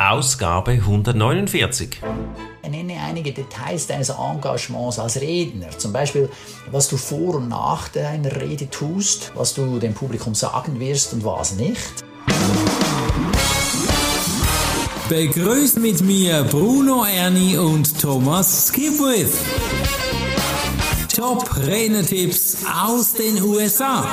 Ausgabe 149. Nenne einige Details deines Engagements als Redner. Zum Beispiel, was du vor und nach deiner Rede tust, was du dem Publikum sagen wirst und was nicht. Begrüßt mit mir Bruno Erni und Thomas Skipwith. Top Rednertipps aus den USA.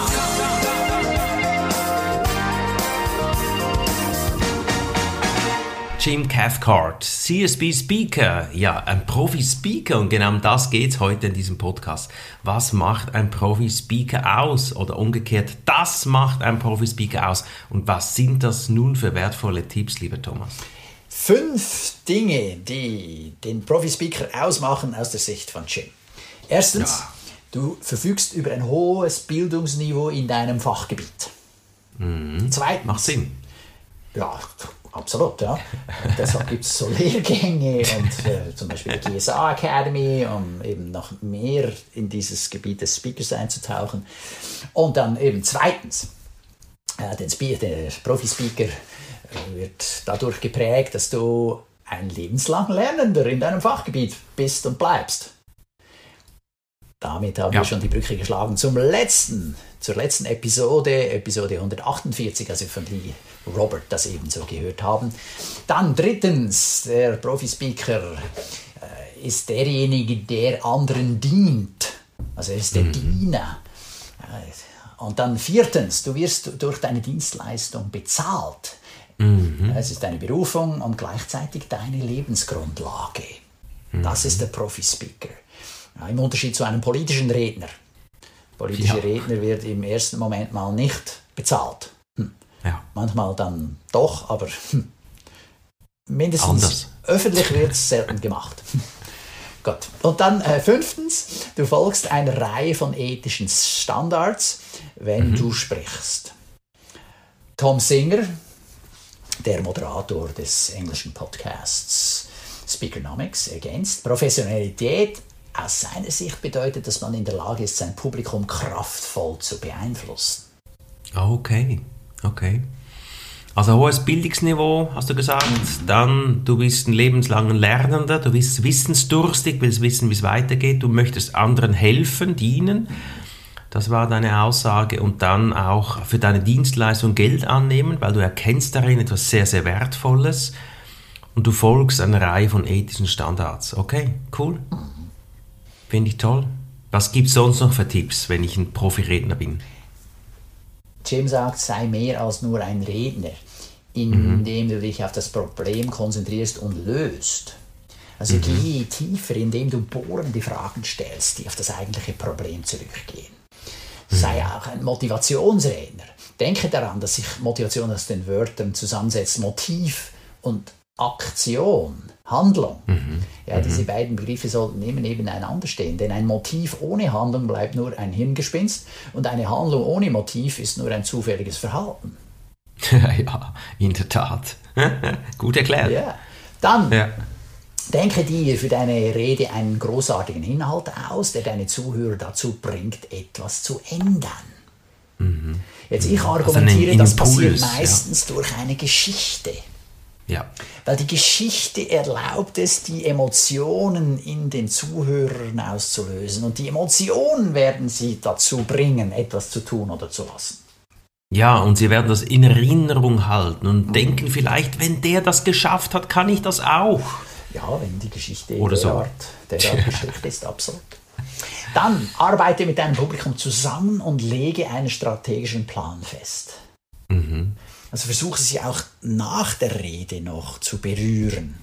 Jim Cathcart, CSB Speaker, ja, ein Profi-Speaker und genau um das geht heute in diesem Podcast. Was macht ein Profi-Speaker aus? Oder umgekehrt, das macht ein Profi-Speaker aus. Und was sind das nun für wertvolle Tipps, lieber Thomas? Fünf Dinge, die den Profi-Speaker ausmachen aus der Sicht von Jim. Erstens, ja. du verfügst über ein hohes Bildungsniveau in deinem Fachgebiet. Mhm. Zweitens, macht Sinn. Ja, Absolut, ja. Deshalb gibt es so Lehrgänge und äh, zum Beispiel die GSA Academy, um eben noch mehr in dieses Gebiet des Speakers einzutauchen. Und dann eben zweitens, äh, den Speaker, der Profi-Speaker äh, wird dadurch geprägt, dass du ein lebenslang Lernender in deinem Fachgebiet bist und bleibst. Damit haben ja. wir schon die Brücke geschlagen zum letzten, zur letzten Episode, Episode 148, also von die Robert das ebenso gehört haben. Dann drittens, der Profi-Speaker äh, ist derjenige, der anderen dient. Also er ist der mhm. Diener. Äh, und dann viertens, du wirst durch deine Dienstleistung bezahlt. Mhm. Es ist deine Berufung und gleichzeitig deine Lebensgrundlage. Mhm. Das ist der Profi-Speaker. Ja, Im Unterschied zu einem politischen Redner. Politischer ja. Redner wird im ersten Moment mal nicht bezahlt. Ja. Manchmal dann doch, aber hm, mindestens Anders. öffentlich wird es selten gemacht. Gut. Und dann äh, fünftens, du folgst einer Reihe von ethischen Standards, wenn mhm. du sprichst. Tom Singer, der Moderator des englischen Podcasts Speakernomics, ergänzt, Professionalität aus seiner Sicht bedeutet, dass man in der Lage ist, sein Publikum kraftvoll zu beeinflussen. Okay. Okay. Also hohes Bildungsniveau, hast du gesagt. Dann, du bist ein lebenslanger Lernender, du bist wissensdurstig, willst wissen, wie es weitergeht, du möchtest anderen helfen, dienen. Das war deine Aussage. Und dann auch für deine Dienstleistung Geld annehmen, weil du erkennst darin etwas sehr, sehr Wertvolles. Und du folgst einer Reihe von ethischen Standards. Okay, cool. Finde ich toll. Was gibt es sonst noch für Tipps, wenn ich ein Profiredner bin? Jim sagt, sei mehr als nur ein Redner, indem mhm. du dich auf das Problem konzentrierst und löst. Also mhm. geh tiefer, indem du bohrende Fragen stellst, die auf das eigentliche Problem zurückgehen. Mhm. Sei auch ein Motivationsredner. Denke daran, dass sich Motivation aus den Wörtern zusammensetzt, Motiv und Aktion, Handlung. Mhm. Ja, diese mhm. beiden Begriffe sollten immer nebeneinander stehen, denn ein Motiv ohne Handlung bleibt nur ein Hirngespinst und eine Handlung ohne Motiv ist nur ein zufälliges Verhalten. ja, in der Tat. Gut erklärt. Ja. Dann ja. denke dir für deine Rede einen großartigen Inhalt aus, der deine Zuhörer dazu bringt, etwas zu ändern. Mhm. Jetzt ich also argumentiere, also das passiert meistens ja. durch eine Geschichte. Ja. Weil die Geschichte erlaubt es, die Emotionen in den Zuhörern auszulösen. Und die Emotionen werden sie dazu bringen, etwas zu tun oder zu lassen. Ja, und sie werden das in Erinnerung halten und mhm. denken vielleicht, wenn der das geschafft hat, kann ich das auch. Ja, wenn die Geschichte oder derart, so. derart gestrickt ist, absolut. Dann arbeite mit deinem Publikum zusammen und lege einen strategischen Plan fest. Mhm. Also versuche sie auch nach der Rede noch zu berühren.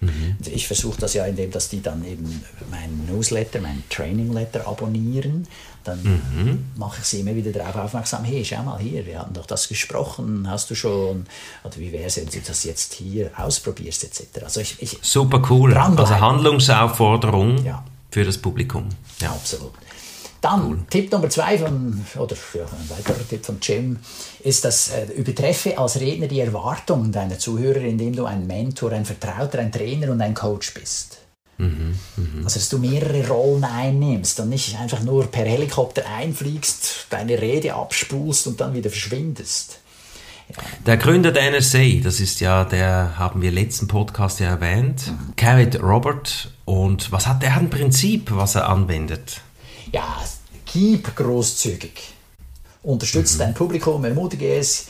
Mhm. Also ich versuche das ja, indem dass die dann eben meinen Newsletter, meinen Training Letter abonnieren. Dann mhm. mache ich sie immer wieder darauf aufmerksam, hey, schau mal hier, wir hatten doch das gesprochen, hast du schon, oder wie wäre es, wenn du das jetzt hier ausprobierst, etc. Also ich, ich Super cool, also Handlungsaufforderung ja. für das Publikum. Ja. Absolut. Dann. Tipp Nummer zwei von, oder ja, ein weiterer Tipp von Jim ist, dass äh, übertreffe als Redner die Erwartungen deiner Zuhörer, indem du ein Mentor, ein Vertrauter, ein Trainer und ein Coach bist. Mhm, mh. Also, dass du mehrere Rollen einnimmst und nicht einfach nur per Helikopter einfliegst, deine Rede abspulst und dann wieder verschwindest. Der Gründer der NSA, das ist ja, der haben wir letzten Podcast ja erwähnt, mhm. Carrot Robert. Und was hat der ein Prinzip, was er anwendet? Ja, gib großzügig. Unterstütze mhm. dein Publikum, ermutige es,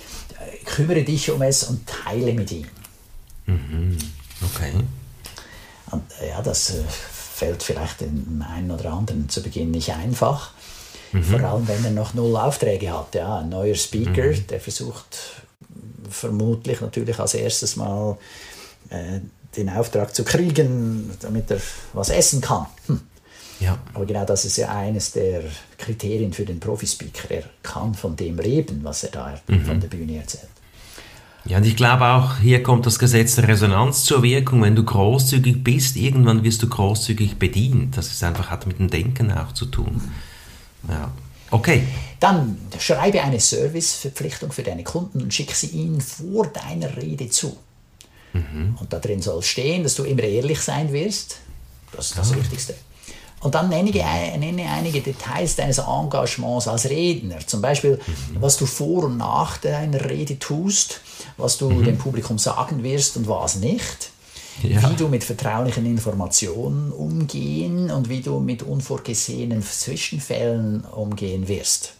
kümmere dich um es und teile mit ihm. Mhm. Okay. Und, ja, das äh, fällt vielleicht dem einen oder anderen zu Beginn nicht einfach. Mhm. Vor allem, wenn er noch null Aufträge hat. Ja, ein neuer Speaker, mhm. der versucht vermutlich natürlich als erstes mal äh, den Auftrag zu kriegen, damit er was essen kann. Hm. Ja. Aber genau das ist ja eines der Kriterien für den Profispeaker. Er kann von dem reden, was er da mhm. von der Bühne erzählt. Ja, und ich glaube auch, hier kommt das Gesetz der Resonanz zur Wirkung. Wenn du großzügig bist, irgendwann wirst du großzügig bedient. Das ist einfach, hat mit dem Denken auch zu tun. Ja. Okay. Dann schreibe eine Serviceverpflichtung für deine Kunden und schicke sie ihnen vor deiner Rede zu. Mhm. Und da drin soll stehen, dass du immer ehrlich sein wirst. Das ist das ah. Wichtigste. Und dann nenne, nenne einige Details deines Engagements als Redner. Zum Beispiel, mhm. was du vor und nach deiner Rede tust, was du mhm. dem Publikum sagen wirst und was nicht. Ja. Wie du mit vertraulichen Informationen umgehen und wie du mit unvorgesehenen Zwischenfällen umgehen wirst.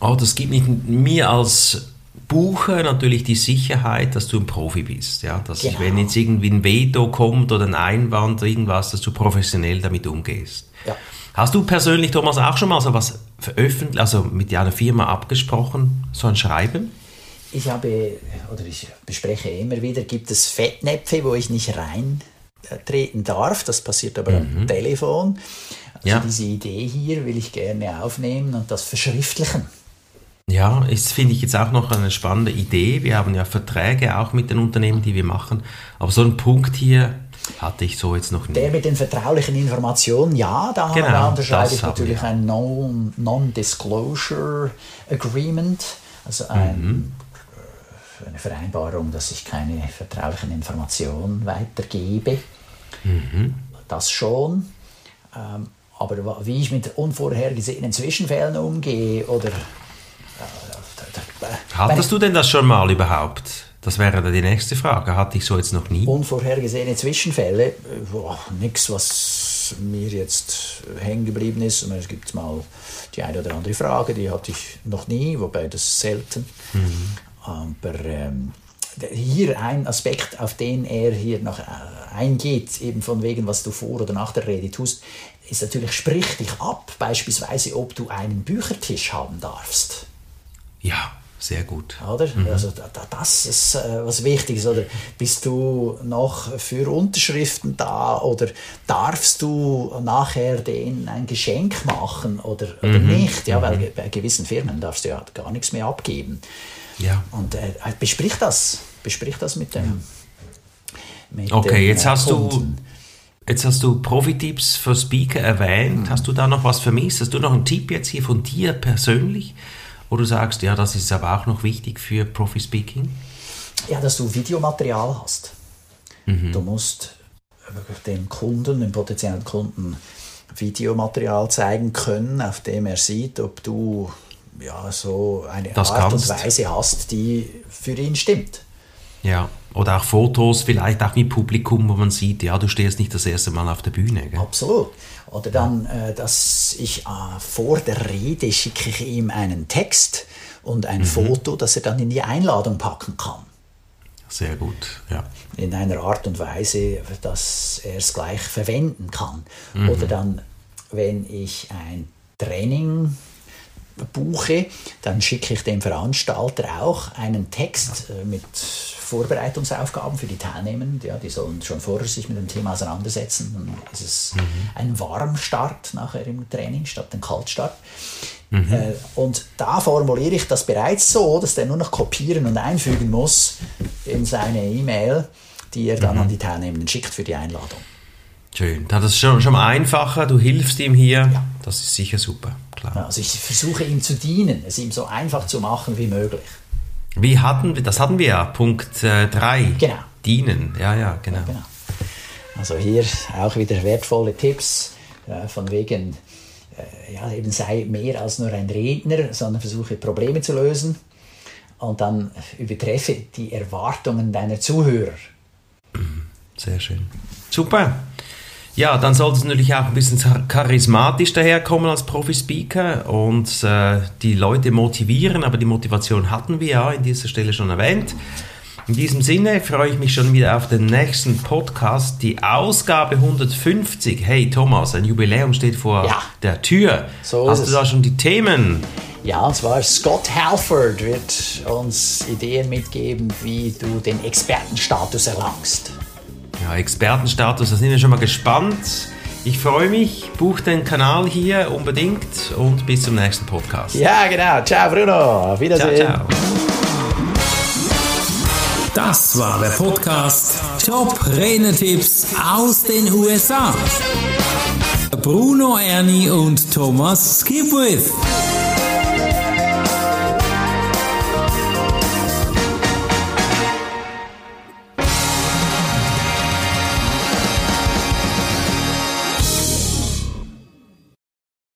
Oh, das gibt mir als Bucher natürlich die Sicherheit, dass du ein Profi bist. Ja? Dass genau. wenn jetzt irgendwie ein Veto kommt oder ein Einwand irgendwas, dass du professionell damit umgehst. Ja. Hast du persönlich, Thomas, auch schon mal so was veröffentlicht, also mit einer Firma abgesprochen, so ein Schreiben? Ich habe, oder ich bespreche immer wieder, gibt es Fettnäpfe, wo ich nicht reintreten darf. Das passiert aber mhm. am Telefon. Also ja. diese Idee hier will ich gerne aufnehmen und das verschriftlichen. Ja, das finde ich jetzt auch noch eine spannende Idee. Wir haben ja Verträge auch mit den Unternehmen, die wir machen. Aber so ein Punkt hier hatte ich so jetzt noch nicht. Der mit den vertraulichen Informationen, ja, da genau, unterschreibe ich natürlich ein Non-Disclosure Agreement, also ein, mhm. eine Vereinbarung, dass ich keine vertraulichen Informationen weitergebe. Mhm. Das schon. Ähm, aber wie ich mit unvorhergesehenen Zwischenfällen umgehe oder Hattest du denn das schon mal überhaupt? Das wäre dann die nächste Frage. Hatte ich so jetzt noch nie? Unvorhergesehene Zwischenfälle, nichts, was mir jetzt hängen geblieben ist. Es gibt mal die eine oder andere Frage, die hatte ich noch nie, wobei das selten. Mhm. Aber ähm, hier ein Aspekt, auf den er hier noch äh, eingeht, eben von wegen, was du vor oder nach der Rede tust, ist natürlich, sprich dich ab, beispielsweise, ob du einen Büchertisch haben darfst. Ja, sehr gut. Oder? Mhm. Also das ist äh, was Wichtiges. Oder bist du noch für Unterschriften da oder darfst du nachher denen ein Geschenk machen oder, oder mhm. nicht? Ja, weil mhm. bei gewissen Firmen darfst du ja gar nichts mehr abgeben. Ja. Und äh, besprich das. Besprich das mit dem. Ja. Mit okay, dem, jetzt hast Kunden. du. Jetzt hast du Profi-Tipps für Speaker erwähnt. Mhm. Hast du da noch was vermisst? Hast du noch einen Tipp jetzt hier von dir persönlich? Wo du sagst, ja, das ist aber auch noch wichtig für Profi-Speaking? Ja, dass du Videomaterial hast. Mhm. Du musst dem Kunden, dem potenziellen Kunden Videomaterial zeigen können, auf dem er sieht, ob du ja, so eine das Art kannst. und Weise hast, die für ihn stimmt. Ja, oder auch Fotos, vielleicht auch mit Publikum, wo man sieht, ja, du stehst nicht das erste Mal auf der Bühne. Gell? Absolut. Oder dann, äh, dass ich äh, vor der Rede schicke ich ihm einen Text und ein mhm. Foto, das er dann in die Einladung packen kann. Sehr gut, ja. In einer Art und Weise, dass er es gleich verwenden kann. Mhm. Oder dann, wenn ich ein Training buche, dann schicke ich dem Veranstalter auch einen Text äh, mit Vorbereitungsaufgaben für die Teilnehmenden. Ja, die sollen schon vorher sich mit dem Thema auseinandersetzen. Dann ist es mhm. ein Warmstart nachher im Training statt ein Kaltstart. Mhm. Äh, und da formuliere ich das bereits so, dass der nur noch kopieren und einfügen muss in seine E-Mail, die er dann mhm. an die Teilnehmenden schickt für die Einladung. Schön. Das ist schon, schon mal einfacher, du hilfst ihm hier. Ja. Das ist sicher super, klar. Also ich versuche ihm zu dienen, es ihm so einfach zu machen wie möglich. Wie hatten wir, das hatten wir ja, Punkt 3. Äh, genau. Dienen, ja, ja, genau. Ja, genau. Also hier auch wieder wertvolle Tipps äh, von wegen, äh, ja, eben sei mehr als nur ein Redner, sondern versuche Probleme zu lösen. und dann übertreffe die Erwartungen deiner Zuhörer. Sehr schön. Super. Ja, dann sollte es natürlich auch ein bisschen charismatisch daherkommen als Profi-Speaker und äh, die Leute motivieren, aber die Motivation hatten wir ja an dieser Stelle schon erwähnt. In diesem Sinne freue ich mich schon wieder auf den nächsten Podcast, die Ausgabe 150. Hey Thomas, ein Jubiläum steht vor ja. der Tür. So Hast du da schon die Themen? Ja, und zwar Scott Halford wird uns Ideen mitgeben, wie du den Expertenstatus erlangst. Ja, Expertenstatus, da sind wir schon mal gespannt. Ich freue mich, buch den Kanal hier unbedingt und bis zum nächsten Podcast. Ja, genau. Ciao, Bruno. Auf Wiedersehen. Ciao, ciao. Das war der Podcast Top Renetipps aus den USA. Bruno Ernie und Thomas Skipwith.